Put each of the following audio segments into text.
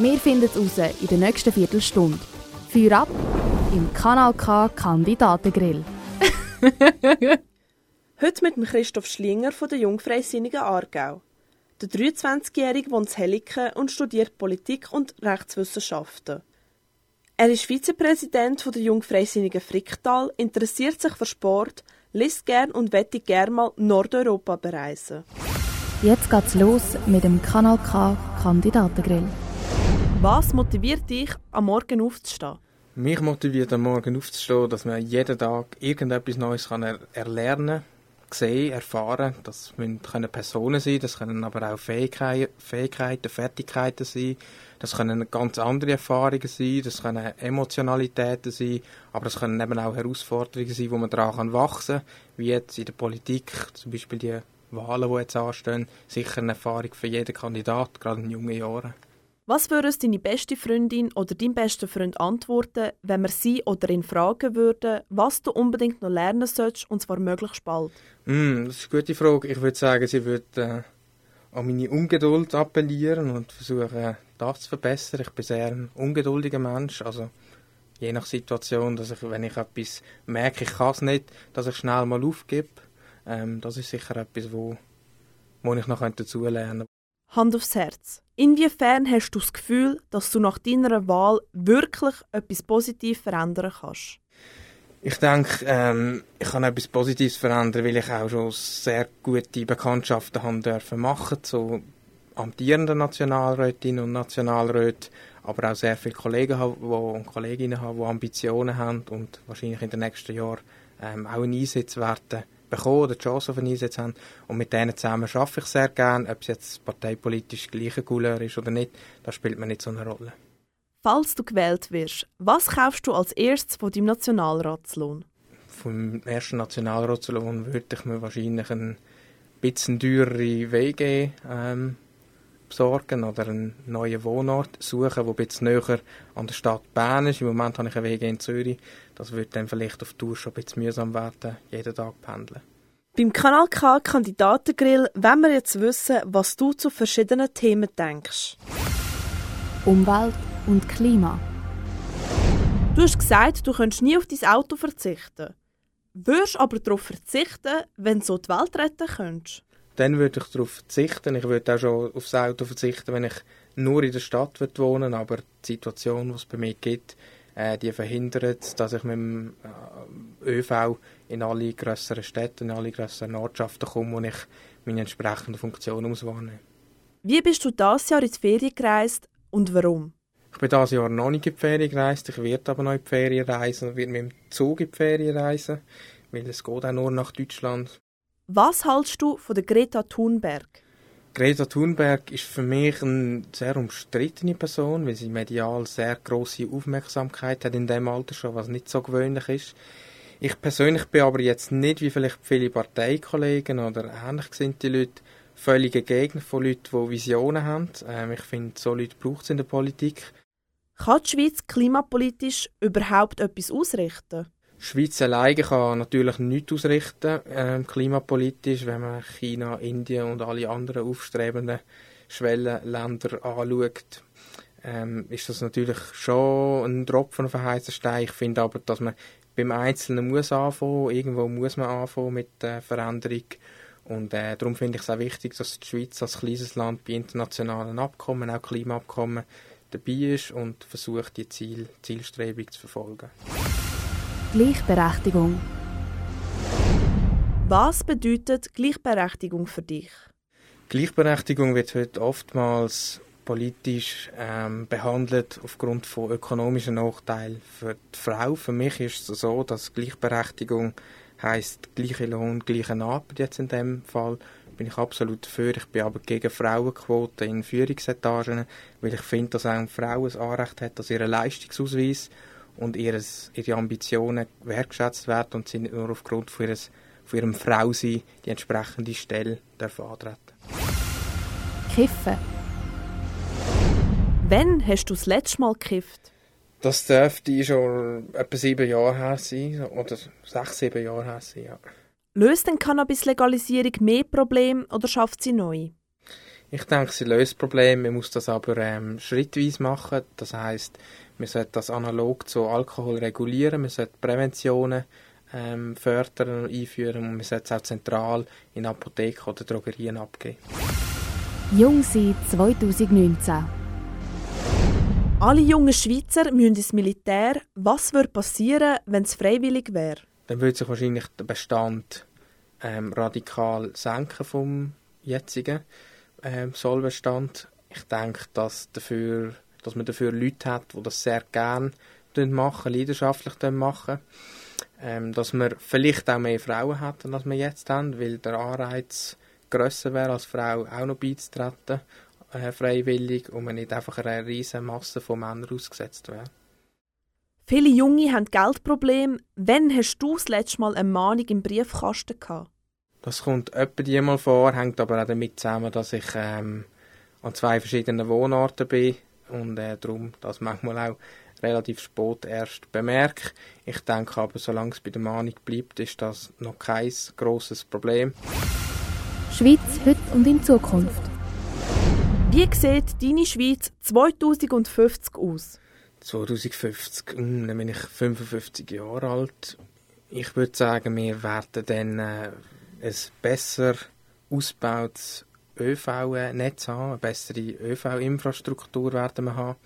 Wir finden es raus in der nächsten Viertelstunde. Feuer ab im Kanal K Kandidatengrill. Heute mit dem Christoph Schlinger von der Jungfreisinnigen Aargau. Der 23-Jährige wohnt in Helliken und studiert Politik und Rechtswissenschaften. Er ist Vizepräsident der Jungfreisinnigen Fricktal, interessiert sich für Sport, liest gern und wette gern mal Nordeuropa bereisen. Jetzt geht's los mit dem Kanal K Kandidatengrill. Was motiviert dich, am Morgen aufzustehen? Mich motiviert am Morgen aufzustehen, dass man jeden Tag irgendetwas Neues kann er erlernen kann, sehen, erfahren. Das können Personen sein, das können aber auch Fähigkeiten, Fähigkeiten, Fertigkeiten sein. Das können ganz andere Erfahrungen sein, das können Emotionalitäten sein, aber es können eben auch Herausforderungen sein, wo man daran wachsen kann, wie jetzt in der Politik, zum Beispiel die Wahlen, die jetzt anstehen, sicher eine Erfahrung für jeden Kandidat, gerade in jungen Jahren. Was würde deine beste Freundin oder dein bester Freund antworten, wenn wir sie oder ihn fragen würden, was du unbedingt noch lernen solltest, und zwar möglichst bald? Mm, das ist eine gute Frage. Ich würde sagen, sie würde äh, an meine Ungeduld appellieren und versuchen, das zu verbessern. Ich bin sehr ein ungeduldiger Mensch, also je nach Situation, dass ich, wenn ich etwas merke, ich kann es nicht, dass ich schnell mal aufgebe. Ähm, das ist sicher etwas, wo, wo ich noch dazulernen könnte. Hand aufs Herz. Inwiefern hast du das Gefühl, dass du nach deiner Wahl wirklich etwas Positives verändern kannst? Ich denke, ähm, ich kann etwas Positives verändern, weil ich auch schon sehr gute Bekanntschaften haben dürfen machen zu amtierenden Nationalrätinnen und Nationalräten, aber auch sehr viele Kollegen und Kolleginnen haben, die Ambitionen haben und wahrscheinlich in den nächsten Jahren ähm, auch einen Einsatz werden bekommen oder die Chance auf einen Einsatz haben. Und mit denen zusammen arbeite ich sehr gerne, ob es jetzt parteipolitisch gleiche Couleur ist oder nicht, das spielt mir nicht so eine Rolle. Falls du gewählt wirst, was kaufst du als erstes von deinem Nationalratslohn? Vom ersten Nationalratslohn würde ich mir wahrscheinlich ein bisschen teurere WG ähm, besorgen oder einen neuen Wohnort suchen, der ein bisschen näher an der Stadt Bern ist. Im Moment habe ich eine WG in Zürich. Das wird dann vielleicht auf Tour schon ein bisschen mühsam werden, jeden Tag pendeln. Beim Kanal K Kandidatengrill wollen wir jetzt wissen, was du zu verschiedenen Themen denkst. Umwelt und Klima. Du hast gesagt, du könntest nie auf dein Auto verzichten. Würdest aber darauf verzichten, wenn du so die Welt retten könntest? Dann würde ich darauf verzichten. Ich würde auch schon aufs Auto verzichten, wenn ich nur in der Stadt wohnen aber die Situation, die es bei mir gibt, äh, die verhindert, dass ich mit dem äh, ÖV in alle grösseren Städte, in alle grösseren Ortschaften komme, wo ich meine entsprechende Funktion wahrnehmen. Wie bist du dieses Jahr in die Ferien gereist und warum? Ich bin dieses Jahr noch nicht in die Ferien gereist, ich werde aber noch in die Ferien reisen, werde mit dem Zug in die Ferien reisen, weil es geht auch nur nach Deutschland. Was hältst du von der Greta Thunberg? Greta Thunberg ist für mich eine sehr umstrittene Person, weil sie medial sehr große Aufmerksamkeit hat in dem Alter schon, was nicht so gewöhnlich ist. Ich persönlich bin aber jetzt nicht, wie vielleicht viele Parteikollegen oder ähnlich gesinnte Leute, völlige Gegner von Leuten, die Visionen haben. Ähm, ich finde, so Leute braucht es in der Politik. Kann die Schweiz klimapolitisch überhaupt etwas ausrichten? Schweiz alleine kann natürlich nichts ausrichten, äh, klimapolitisch, wenn man China, Indien und alle anderen aufstrebenden Schwellenländer anschaut. Ähm, ist das natürlich schon ein Tropfen auf einen heißen Stein. Ich finde aber, dass man beim Einzelnen muss anfangen, irgendwo muss man anfangen mit der Veränderung. Und äh, darum finde ich es auch wichtig, dass die Schweiz als kleines Land bei internationalen Abkommen, auch Klimaabkommen, dabei ist und versucht, die Ziel, Zielstrebung zu verfolgen. Gleichberechtigung. Was bedeutet Gleichberechtigung für dich? Gleichberechtigung wird heute oftmals politisch ähm, behandelt aufgrund von ökonomischen Nachteilen für die Frau. Für mich ist es so, dass Gleichberechtigung heißt gleiche Lohn, gleiche Arbeit jetzt in dem Fall bin ich absolut dafür. Ich bin aber gegen Frauenquoten in Führungsetagen, weil ich finde, dass auch Frauen ein Anrecht hat, dass ihr Leistungsausweis und ihres, ihre Ambitionen wertgeschätzt werden und sie nicht nur aufgrund von, ihres, von ihrem Frausein die entsprechende Stelle dürfen antreten Kiffen. Wann hast du das letzte Mal gekifft? Das dürfte schon etwa sieben Jahre her sein, oder sechs, sieben Jahre her sein, ja. Löst denn Cannabis-Legalisierung mehr Probleme oder schafft sie neu? Ich denke, sie löst Probleme. Man muss das aber ähm, schrittweise machen. Das heißt, man sollte das analog zu Alkohol regulieren, man sollte Präventionen ähm, fördern und einführen und man sollte es auch zentral in Apotheken oder Drogerien abgeben. Jung sein 2019. Alle jungen Schweizer müssen ins Militär. Was würde passieren, wenn es freiwillig wäre? Dann würde sich wahrscheinlich der Bestand ähm, radikal senken vom jetzigen ähm. Ich denke, dass, dafür, dass man dafür Leute hat, die das sehr gerne machen, leidenschaftlich machen. Ähm, dass man vielleicht auch mehr Frauen hat, als wir jetzt haben, weil der Anreiz grösser wäre, als Frau auch noch beizutreten, äh, freiwillig, und man nicht einfach einer riesen Masse von Männern ausgesetzt wäre. Viele Junge haben Geldprobleme. Wann hast du das letzte Mal eine Mahnung im Briefkasten gehabt? Das kommt etwa die mal vor, hängt aber auch damit zusammen, dass ich ähm, an zwei verschiedenen Wohnorten bin und äh, darum das manchmal auch relativ spät erst bemerke. Ich denke aber, solange es bei der Mahnung bleibt, ist das noch kein grosses Problem. Schweiz heute und in Zukunft. Wie sieht deine Schweiz 2050 aus? 2050, hm, dann bin ich 55 Jahre alt. Ich würde sagen, wir werden dann äh, ein besser ausgebautes ÖV-Netz haben, eine bessere ÖV-Infrastruktur werden wir haben.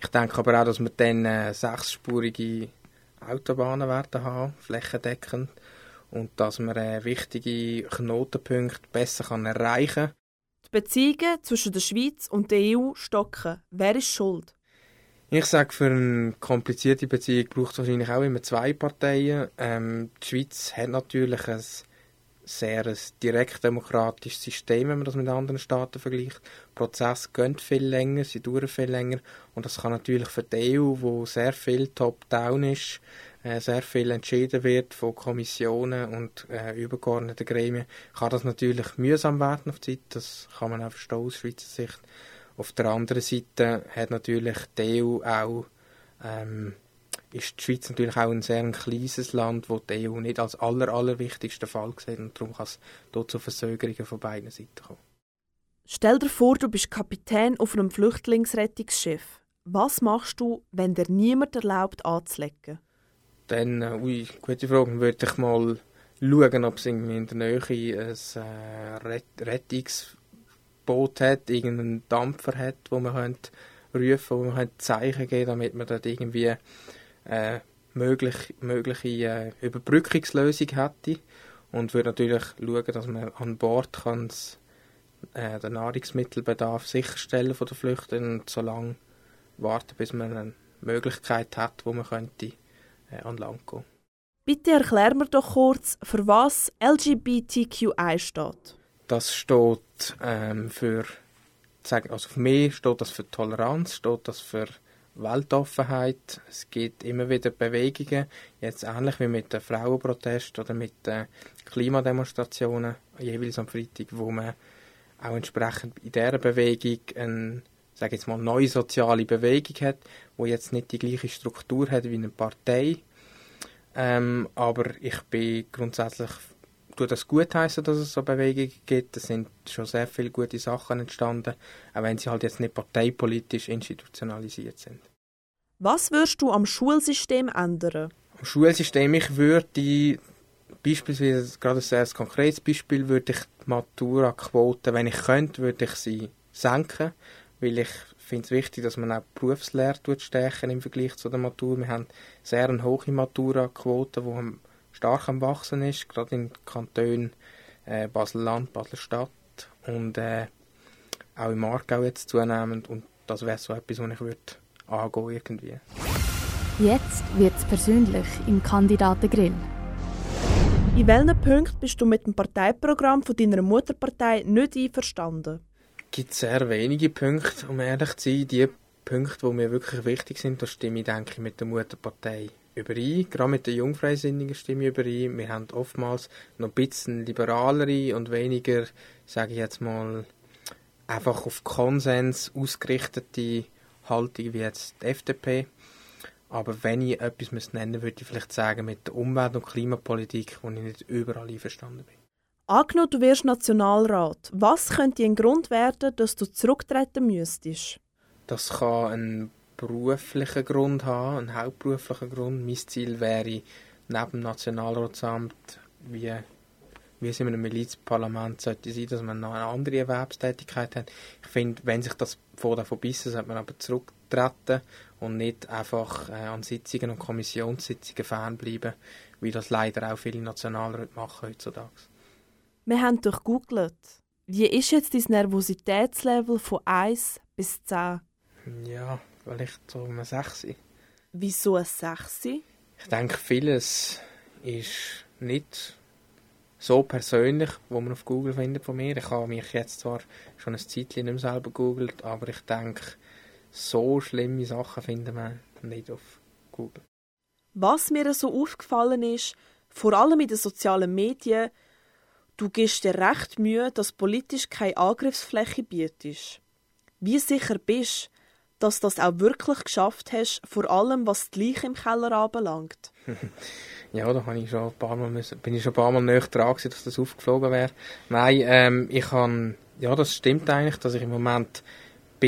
Ich denke aber auch, dass wir dann äh, sechsspurige Autobahnen werden haben, flächendeckend, und dass man äh, wichtige Knotenpunkte besser kann erreichen kann. Die Beziehungen zwischen der Schweiz und der EU stocken. Wer ist schuld? Ich sage, für eine komplizierte Beziehung braucht es wahrscheinlich auch immer zwei Parteien. Ähm, die Schweiz hat natürlich ein sehr ein direkt demokratisches System, wenn man das mit anderen Staaten vergleicht. Der Prozess geht viel länger, sie dauern viel länger und das kann natürlich für die EU, wo sehr viel top-down ist, äh, sehr viel entschieden wird von Kommissionen und äh, übergeordneten Gremien, kann das natürlich mühsam werden auf die Zeit, das kann man auch verstehen aus Schweizer Sicht. Auf der anderen Seite hat natürlich die EU auch, ähm, ist die Schweiz natürlich auch ein sehr kleines Land, wo die EU nicht als aller, allerwichtigsten Fall sieht und darum kann es dort zu Versögerungen von beiden Seiten kommen. Stell dir vor, du bist Kapitän auf einem Flüchtlingsrettungsschiff. Was machst du, wenn dir niemand erlaubt anzulegen? Dann, äh, ui, gute Frage, würde ich mal schauen, ob es in der Nähe ein äh, Rettungs Boot hat, irgendeinen Dampfer hat, wo man könnte rufen, wo man Zeichen geben, damit man dort irgendwie äh, möglich, mögliche äh, Überbrückungslösung hätte und würde natürlich schauen, dass man an Bord kann äh, den Nahrungsmittelbedarf sicherstellen von den Flüchtenden und so lange warten, bis man eine Möglichkeit hat, wo man könnte äh, an Land gehen. Bitte erklär mir doch kurz, für was LGBTQI steht. Das steht ähm, für, also für mich steht das für Toleranz, steht das für Weltoffenheit. Es gibt immer wieder Bewegungen, jetzt ähnlich wie mit den Frauenprotesten oder mit den Klimademonstrationen, jeweils am Freitag, wo man auch entsprechend in dieser Bewegung eine, sage jetzt mal, neue soziale Bewegung hat, wo jetzt nicht die gleiche Struktur hat wie eine Partei. Ähm, aber ich bin grundsätzlich tue das gut heißen, dass es so Bewegungen gibt. Es sind schon sehr viele gute Sachen entstanden, auch wenn sie halt jetzt nicht parteipolitisch institutionalisiert sind. Was würdest du am Schulsystem ändern? Am Schulsystem, ich würde beispielsweise, gerade ein sehr konkretes Beispiel, würde ich die Matura-Quote, wenn ich könnte, würde ich sie senken, weil ich finde es wichtig, dass man auch die Berufslehre stärken im Vergleich zu der Matur. Wir haben sehr eine hohe Matura-Quote, die stark am Wachsen ist, gerade in Kantonen äh, Basel-Land, Basel-Stadt und äh, auch im Aargau jetzt zunehmend und das wäre so etwas, was ich würde angehen irgendwie. Jetzt wird es persönlich im Kandidatengrill. In welchen Punkten bist du mit dem Parteiprogramm von deiner Mutterpartei nicht einverstanden? Es gibt sehr wenige Punkte, um ehrlich zu sein. Die Punkte, die mir wirklich wichtig sind, da stimme ich, denke ich, mit der Mutterpartei überein. Gerade mit den Jungfreisinnigen stimme ich überein. Wir haben oftmals noch ein bisschen liberalere und weniger, sage ich jetzt mal, einfach auf Konsens ausgerichtete Haltung wie jetzt die FDP. Aber wenn ich etwas müsste nennen würde ich vielleicht sagen, mit der Umwelt- und Klimapolitik, wo ich nicht überall einverstanden bin. Angenommen, du wirst Nationalrat. Was könnte ein Grund werden, dass du zurücktreten müsstest? Das kann einen beruflichen Grund haben, einen hauptberuflichen Grund. Mein Ziel wäre, neben dem Nationalratsamt, wie, wie es in einem Milizparlament sollte sein, dass man noch eine andere Erwerbstätigkeit hat. Ich finde, wenn sich das vor davon bissen, sollte man aber zurücktreten und nicht einfach äh, an Sitzungen und Kommissionssitzungen fernbleiben, wie das leider auch viele Nationalräte machen heutzutage. Wir haben durchgoogelt. Wie ist jetzt dein Nervositätslevel von 1 bis 10? Ja, vielleicht so um 6. Wieso ein 6? Ich denke, vieles ist nicht so persönlich, wo man auf Google findet von mir. Ich habe mich jetzt zwar schon ein Zeitchen nicht mehr selber googelt, aber ich denke, so schlimme Sachen finden wir nicht auf Google. Was mir so aufgefallen ist, vor allem in den sozialen Medien, du gibst dir recht Mühe, dass politisch keine Angriffsfläche bietet. Wie sicher bist, dass du das auch wirklich geschafft hast, vor allem was die Leiche im Keller anbelangt? ja, da ich schon ein paar Mal bin ich schon ein paar Mal näher dran gewesen, dass das aufgeflogen wäre. Nein, ähm, ich kann, ja, das stimmt eigentlich, dass ich im Moment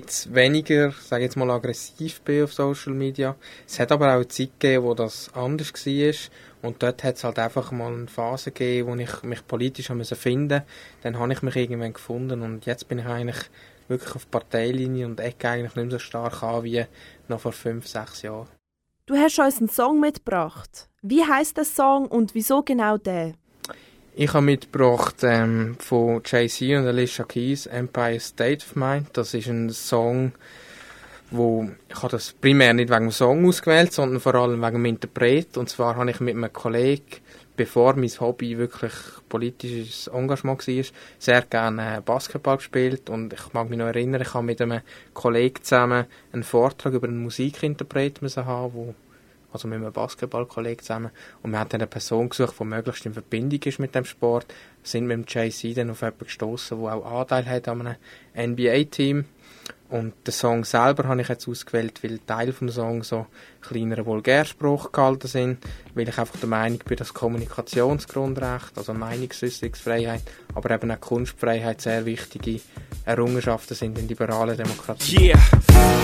bisschen weniger, sage jetzt mal, aggressiv bin auf Social Media. Es hat aber auch eine Zeit gegeben, wo das anders war. Und dort hat es halt einfach mal eine Phase gegeben, wo ich mich politisch finden musste. Dann habe ich mich irgendwann gefunden und jetzt bin ich eigentlich wirklich auf Parteilinie und ecke eigentlich nicht mehr so stark an wie noch vor fünf, sechs Jahren. Du hast uns einen Song mitgebracht. Wie heißt der Song und wieso genau der? Ich habe mitgebracht ähm, von Jay-Z und Alicia Keys Empire State of Mind. Das ist ein Song, wo ich habe das primär nicht wegen dem Song ausgewählt, sondern vor allem wegen dem Interpret. Und zwar habe ich mit einem Kollegen, bevor mein Hobby wirklich politisches Engagement war, sehr gerne Basketball gespielt. Und ich mag mich noch erinnern, ich habe mit einem Kollegen zusammen einen Vortrag über einen Musikinterpret haben, wo also mit einem Basketballkollegen zusammen. Und wir haben dann eine Person gesucht, die möglichst in Verbindung ist mit dem Sport. Wir sind mit dem JC dann auf jemanden gestoßen, der auch Anteil hat an einem NBA-Team. Und den Song selber habe ich jetzt ausgewählt, weil Teil vom Song so kleinere Vulgärspruch gehalten sind, weil ich einfach der Meinung bin, dass Kommunikationsgrundrecht, also Meinungsäußerungsfreiheit, aber eben auch Kunstfreiheit sehr wichtige Errungenschaften sind in liberalen Demokratien. Yeah,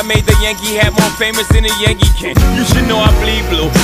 I made the Yankee hat more famous than a Yankee can. You should know I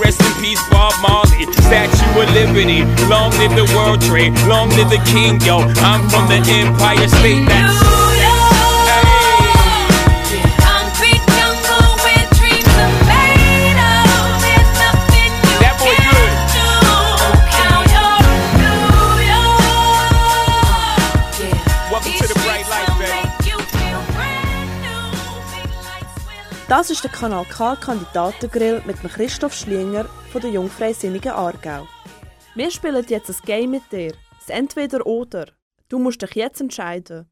rest in peace Bob Marley. Statue of Liberty, long live the World Trade, long live the King, yo. I'm from the Empire State. That's Das ist der Kanal K Kandidatengrill mit dem Christoph Schlinger von der Jungfreisinnigen Aargau. Wir spielen jetzt ein Game mit dir. Das Entweder-Oder. Du musst dich jetzt entscheiden.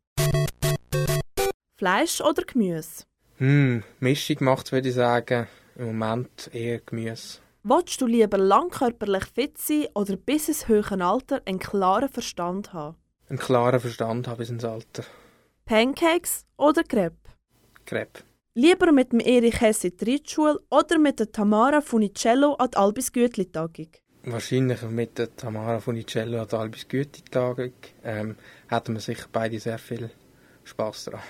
Fleisch oder Gemüse? Hm, Mischung macht würde ich sagen. Im Moment eher Gemüse. Wolltest du lieber langkörperlich fit sein oder bis ins höhere Alter einen klaren Verstand haben? Einen klaren Verstand habe ich ins Alter. Pancakes oder Crepe? Crepe. Lieber mit dem Erich Hess in die Reitschule oder mit der Tamara Funicello an die Albis Gütli-Tagung? Wahrscheinlich mit der Tamara Funicello an der Albis Güte-Tagung ähm, hätten wir sicher beide sehr viel Spass daran.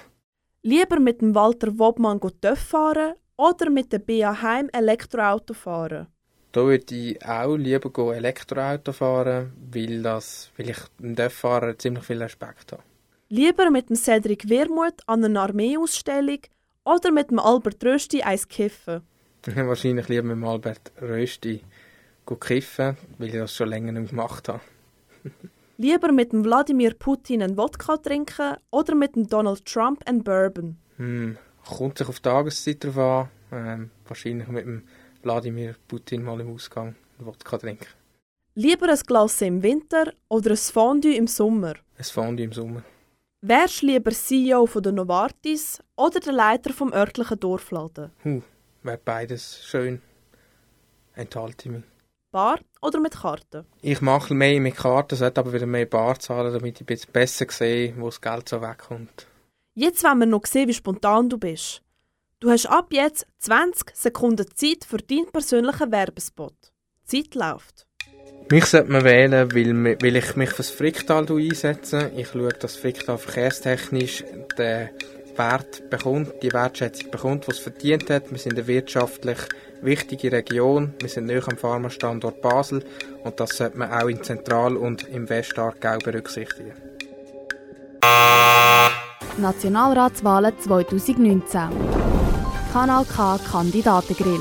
Lieber mit dem Walter Wobmann TÜV fahren oder mit der BA Heim Elektroauto fahren? Da würde ich auch lieber Elektroauto fahren, weil, das, weil ich dem Dörffahrer ziemlich viel Respekt habe. Lieber mit dem Cedric Wermuth an einer Armeeausstellung oder mit dem Albert Rösti eins kiffen? Wahrscheinlich lieber mit dem Albert Rösti kiffen, weil ich das schon länger nicht gemacht habe. Lieber mit dem Wladimir Putin einen Wodka trinken oder mit dem Donald Trump einen Bourbon? Hm, kommt sich auf die Tageszeit drauf an. Ähm, wahrscheinlich mit dem Wladimir Putin mal im Ausgang einen Wodka trinken. Lieber ein Glas im Winter oder ein Fondue im Sommer? Ein Fondue im Sommer. Wärst du lieber CEO von der Novartis oder der Leiter vom örtlichen Dorfladen? Huh, wäre beides schön. Enthalte ich mich. Bar oder mit Karten? Ich mache mehr mit Karten, sollte aber wieder mehr Bar zahlen, damit ich ein bisschen besser sehe, wo das Geld so wegkommt. Jetzt wollen wir noch sehen, wie spontan du bist. Du hast ab jetzt 20 Sekunden Zeit für deinen persönlichen Werbespot. Die Zeit läuft. Mich sollte man wählen, weil, weil ich mich fürs Fricktal einsetze. Ich schaue, dass Fricktal verkehrstechnisch den Wert bekommt, die Wertschätzung bekommt, was es verdient hat. Wir sind eine wirtschaftlich wichtige Region. Wir sind näher am Pharmastandort Basel und das sollte man auch in Zentral- und im Westargau berücksichtigen. Nationalratswahlen 2019. Kanal K Kandidatengrill.